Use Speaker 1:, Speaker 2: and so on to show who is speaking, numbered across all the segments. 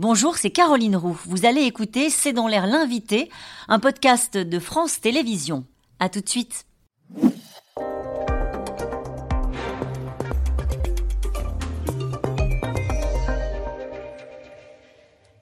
Speaker 1: Bonjour, c'est Caroline Roux. Vous allez écouter C'est dans l'air l'invité, un podcast de France Télévisions. À tout de suite.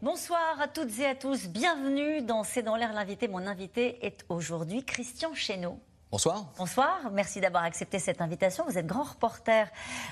Speaker 1: Bonsoir à toutes et à tous, bienvenue dans C'est dans l'air l'invité. Mon invité est aujourd'hui Christian Chesneau.
Speaker 2: Bonsoir.
Speaker 1: Bonsoir, merci d'avoir accepté cette invitation. Vous êtes grand reporter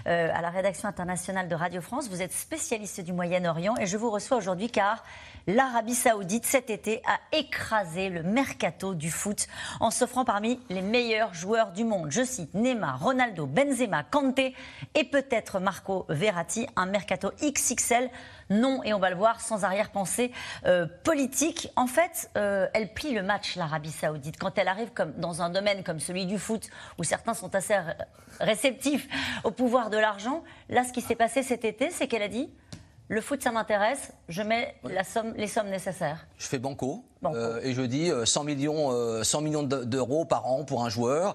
Speaker 1: euh, à la rédaction internationale de Radio France, vous êtes spécialiste du Moyen-Orient et je vous reçois aujourd'hui car l'Arabie saoudite cet été a écrasé le mercato du foot en s'offrant parmi les meilleurs joueurs du monde. Je cite Neymar, Ronaldo, Benzema, Kanté et peut-être Marco Verratti, un mercato XXL non, et on va le voir, sans arrière-pensée euh, politique. En fait, euh, elle plie le match, l'Arabie saoudite, quand elle arrive comme, dans un domaine comme celui du foot, où certains sont assez réceptifs au pouvoir de l'argent. Là, ce qui s'est passé cet été, c'est qu'elle a dit, le foot, ça m'intéresse, je mets la somme, les sommes nécessaires.
Speaker 2: Je fais banco. Euh, et je dis 100 euh, millions, 100 euh, millions d'euros par an pour un joueur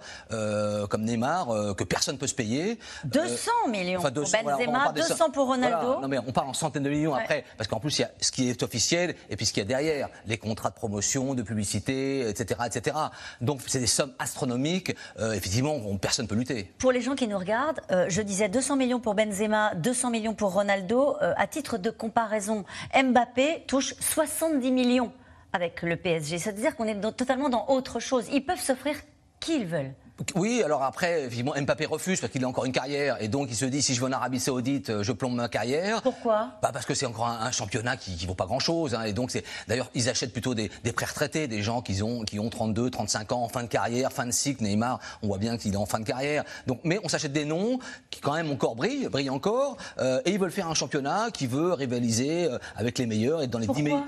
Speaker 2: comme Neymar que personne ne peut se payer.
Speaker 1: 200 millions pour Benzema, 200 pour Ronaldo.
Speaker 2: Non mais on parle en centaines de millions après, parce qu'en plus il y a ce qui est officiel et puis ce qu'il y a derrière, les contrats de promotion, de publicité, etc., etc. Donc c'est des sommes astronomiques. effectivement, personne ne peut lutter.
Speaker 1: Pour les gens qui nous regardent, je disais 200 millions pour Benzema, 200 millions pour Ronaldo. à titre de comparaison, Mbappé touche 70 millions avec le PSG. C'est-à-dire qu'on est totalement dans autre chose. Ils peuvent s'offrir qui ils veulent.
Speaker 2: Oui, alors après, Mbappé refuse parce qu'il a encore une carrière et donc il se dit si je vais en Arabie Saoudite, euh, je plombe ma carrière.
Speaker 1: Pourquoi?
Speaker 2: Bah Parce que c'est encore un, championnat qui, ne vaut pas grand-chose. Hein, et donc, c'est d'ailleurs, ils achètent plutôt des, des pré-retraités, des gens qui ont, qui ont 32, 35 ans, en fin de carrière, fin de cycle. Neymar, on voit bien qu'il est en fin de carrière. Donc, mais on s'achète des noms qui, quand même, encore brillent, brillent encore. Euh, et ils veulent faire un championnat qui veut rivaliser euh, avec les meilleurs et dans les 10 meilleurs.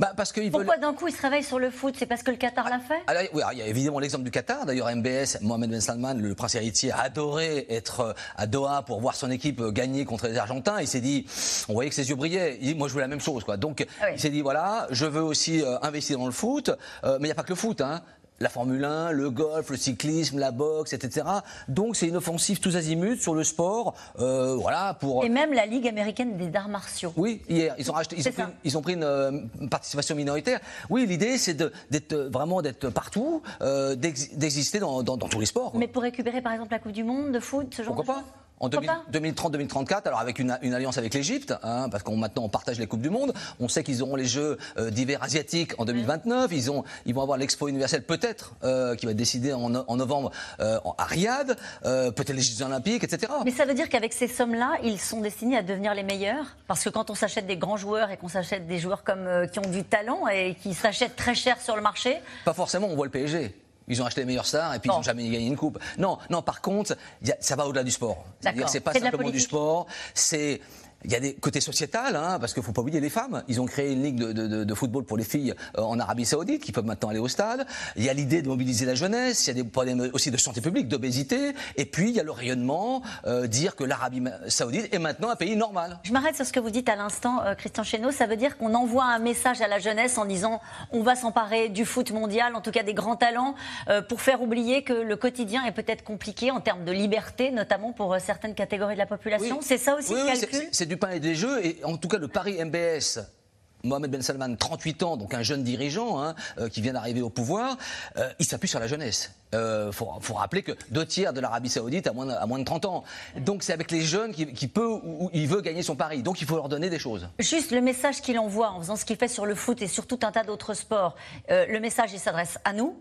Speaker 1: Bah parce Pourquoi d'un coup ils se réveillent sur le foot? C'est parce que le Qatar l'a fait?
Speaker 2: Oui, Il y a évidemment l'exemple du Qatar. D'ailleurs, MBS, Mohamed Ben Salman, le prince héritier, a adoré être euh, à Doha pour voir son équipe euh, gagner contre les Argentins. Il s'est dit, on voyait que ses yeux brillaient. Il dit, moi je veux la même chose. Quoi. Donc ah il s'est dit, voilà, je veux aussi euh, investir dans le foot. mais il n'y a pas que le foot. Hein la Formule 1, le golf, le cyclisme, la boxe, etc. Donc c'est une offensive tous azimuts sur le sport, euh, voilà pour.
Speaker 1: Et même la Ligue américaine des arts martiaux.
Speaker 2: Oui, hier ils ont ils ont pris, une, euh, participation minoritaire. Oui, l'idée c'est d'être vraiment d'être partout, euh, d'exister dans, tous les sports.
Speaker 1: Mais pour récupérer par exemple la Coupe du Monde de foot, ce genre
Speaker 2: Pourquoi
Speaker 1: de
Speaker 2: pas en 2030-2034, alors avec une, alliance avec l'Égypte, hein, parce qu'on maintenant on partage les coupes du monde. On sait qu'ils auront les Jeux euh, d'hiver asiatiques en 2029. Ils ont, ils vont avoir l'Expo universelle peut-être euh, qui va être décidée en, novembre euh, à Riyad, peut-être les Jeux olympiques, etc.
Speaker 1: Mais ça veut dire qu'avec ces sommes-là, ils sont destinés à devenir les meilleurs, parce que quand on s'achète des grands joueurs et qu'on s'achète des joueurs comme qui ont du talent et qui s'achètent très cher sur le marché?
Speaker 2: Pas forcément. On voit le PSG. Ils ont acheté les meilleurs stars et puis ils n'ont jamais gagné une coupe. Non, non. Par contre, ça va au-delà du sport. C'est-à-dire, c'est pas simplement du sport. C'est il y a des côtés sociétal, hein, parce qu'il ne faut pas oublier les femmes. Ils ont créé une ligue de, de, de football pour les filles euh, en Arabie Saoudite, qui peuvent maintenant aller au stade. Il y a l'idée de mobiliser la jeunesse. Il y a des problèmes aussi de santé publique, d'obésité. Et puis il y a le rayonnement, euh, dire que l'Arabie Saoudite est maintenant un pays normal.
Speaker 1: Je m'arrête sur ce que vous dites à l'instant, euh, Christian Chesneau. Ça veut dire qu'on envoie un message à la jeunesse en disant on va s'emparer du foot mondial, en tout cas des grands talents, pour faire oublier que le quotidien est peut-être compliqué en termes de liberté, notamment pour certaines catégories de la population. C'est ça aussi le calcul?
Speaker 2: Du pain et des jeux. Et en tout cas, le Paris MBS Mohamed Ben Salman, 38 ans, donc un jeune dirigeant hein, euh, qui vient d'arriver au pouvoir, euh, il s'appuie sur la jeunesse. Il euh, faut, rappeler que deux tiers de l'Arabie Saoudite a moins, de, moins de 30 ans. Donc c'est avec les jeunes qu'il peut ou il veut gagner son pari. Donc il faut leur donner des choses.
Speaker 1: Juste le message qu'il envoie en faisant ce qu'il fait sur le foot et sur tout un tas d'autres sports. le message, il s'adresse à nous,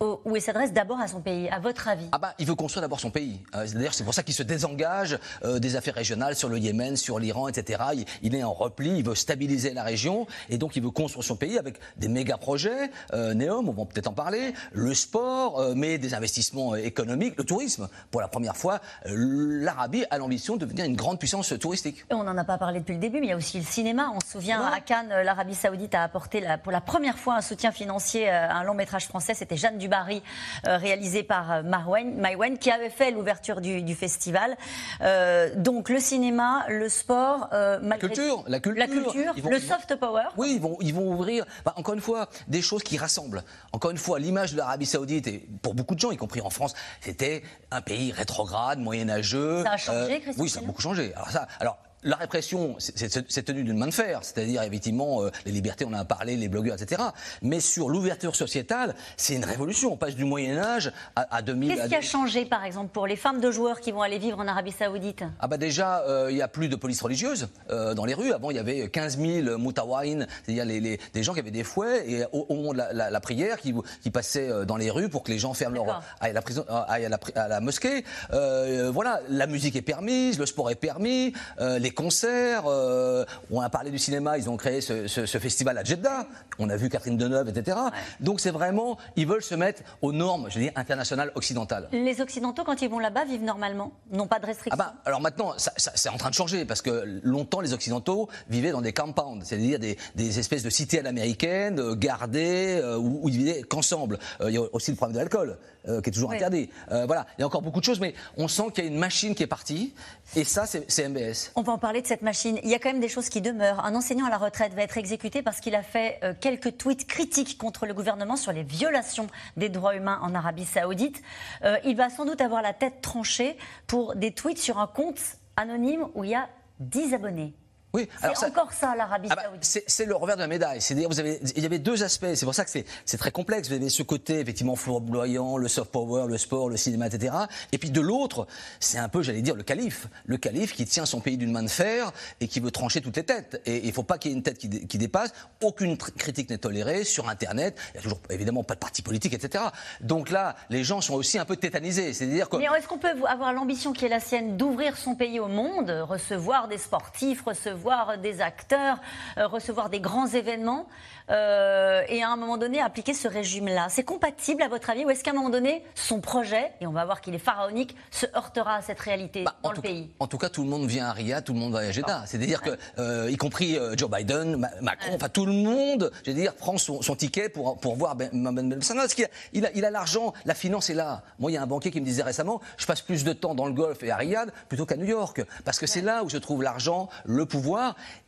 Speaker 1: où il s'adresse d'abord à son pays, à votre avis
Speaker 2: Ah bah, il veut construire d'abord son pays. Euh, d'ailleurs, c'est pour ça qu'il se désengage euh, des affaires régionales sur le Yémen, sur l'Iran, etc. Il, est en repli, il veut stabiliser la région, et donc il veut construire son pays avec des méga projets, euh, Néom, on va peut-être en parler, le sport, euh, mais des investissements économiques, le tourisme. Pour la première fois, l'Arabie a l'ambition de devenir une grande puissance touristique.
Speaker 1: on n'en a pas parlé depuis le début, mais il y a aussi le cinéma. On se souvient, à Cannes, l'Arabie Saoudite a apporté pour la première fois un soutien financier à un long métrage français, c'était Jeanne Dubarry euh, réalisé par euh, Maïwen, qui avait fait l'ouverture du, festival. Euh, donc le cinéma, le sport,
Speaker 2: la culture,
Speaker 1: la culture, le soft power.
Speaker 2: Oui, ils vont, ils vont ouvrir, bah, encore une fois, des choses qui rassemblent. Encore une fois, l'image de l'Arabie Saoudite, et pour beaucoup de gens, y compris en France, c'était un pays rétrograde, moyenâgeux.
Speaker 1: Ça a changé,
Speaker 2: Oui, ça a beaucoup changé. Alors ça, alors la répression, c'est tenu d'une main de fer, c'est-à-dire effectivement euh, les libertés, on en a parlé, les blogueurs, etc. Mais sur l'ouverture sociétale, c'est une révolution. On passe du Moyen Âge à, à 2000.
Speaker 1: Qu'est-ce qui a changé, par exemple, pour les femmes de joueurs qui vont aller vivre en Arabie Saoudite?
Speaker 2: Ah bah déjà, euh, il n'y a plus de police religieuse euh, dans les rues. Avant, il y avait 15 000 moutawaïn, c'est-à-dire les, les, des gens qui avaient des fouets et au, moment de la, prière, qui, qui, passaient dans les rues pour que les gens ferment leur aillent à la prison, aillent à la, à la mosquée. voilà, la musique est permise, le sport est permis, les concerts. Euh, on a parlé du cinéma, ils ont créé ce, festival à Jeddah. On a vu Catherine Deneuve, etc. Donc c'est vraiment, ils veulent se mettre aux normes, je dis, internationales occidentales.
Speaker 1: Les Occidentaux, quand ils vont là-bas, vivent normalement, n'ont pas de restrictions.
Speaker 2: Ah bah, alors maintenant, c'est en train de changer parce que longtemps les Occidentaux vivaient dans des compounds, c'est-à-dire des, espèces de cités à l'américaine, euh, gardées, euh, où, ils vivaient qu'ensemble. il y a aussi le problème de l'alcool. qui est toujours interdit. voilà, il y a encore beaucoup de choses, mais on sent qu'il y a une machine qui est partie, et ça, c'est MBS.
Speaker 1: On va en parler de cette machine. Il y a quand même des choses qui demeurent. Un enseignant à la retraite va être exécuté parce qu'il a fait euh, quelques tweets critiques contre le gouvernement sur les violations des droits humains en Arabie Saoudite. Euh, il va sans doute avoir la tête tranchée pour des tweets sur un compte anonyme où il y a 10 abonnés. Oui, c'est encore ça l'Arabie ah bah, Saoudite.
Speaker 2: c'est le revers de la médaille. C'est-à-dire, vous avez, il y avait deux aspects. C'est pour ça que c'est très complexe. Vous avez ce côté effectivement flamboyant, le soft power, le sport, le cinéma, etc. Et puis de l'autre, c'est un peu, j'allais dire, le calife, le calife qui tient son pays d'une main de fer et qui veut trancher toutes les têtes. Et il ne faut pas qu'il y ait une tête qui, qui dépasse. Aucune critique n'est tolérée sur Internet. Il n'y a toujours évidemment pas de parti politique, etc. Donc là, les gens sont aussi un peu tétanisés. C'est-à-dire
Speaker 1: que. Mais est-ce qu'on peut avoir l'ambition qui est la sienne d'ouvrir son pays au monde, recevoir des sportifs, recevoir recevoir des acteurs, euh, recevoir des grands événements, euh, et à un moment donné appliquer ce régime-là. C'est compatible à votre avis ou est-ce qu'à un moment donné, son projet, et on va voir qu'il est pharaonique, se heurtera à cette réalité bah, dans le pays?
Speaker 2: En tout cas, tout le monde vient à Riyad, tout le monde va à Jeddah. Ah. C'est-à-dire que, euh, y compris Joe Biden, Macron, enfin tout le monde, je veux dire, prend son, ticket pour, pour voir Ben Ben Parce qu'il a, il a, il a l'argent, la finance est là. Moi, il y a un banquier qui me disait récemment, je passe plus de temps dans le Golfe et à Riyad plutôt qu'à New York, parce que c'est là où se trouve l'argent, le pouvoir,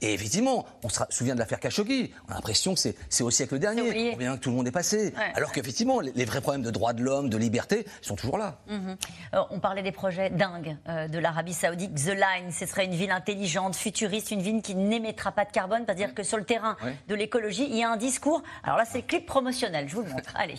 Speaker 2: et effectivement, on se souvient de l'affaire Khashoggi. On a l'impression que c'est au siècle dernier. On vient que tout le monde est passé. Alors qu'effectivement, les, vrais problèmes de droits de l'homme, de liberté, sont toujours là.
Speaker 1: Mhm. Euh, on parlait des projets dingues euh, de l'Arabie Saoudite. The Line, ce serait une ville intelligente, futuriste, une ville qui n'émettra pas de carbone. C'est-à-dire que sur le terrain de l'écologie, il y a un discours. Alors là, c'est le clip promotionnel. Je vous le montre. Allez.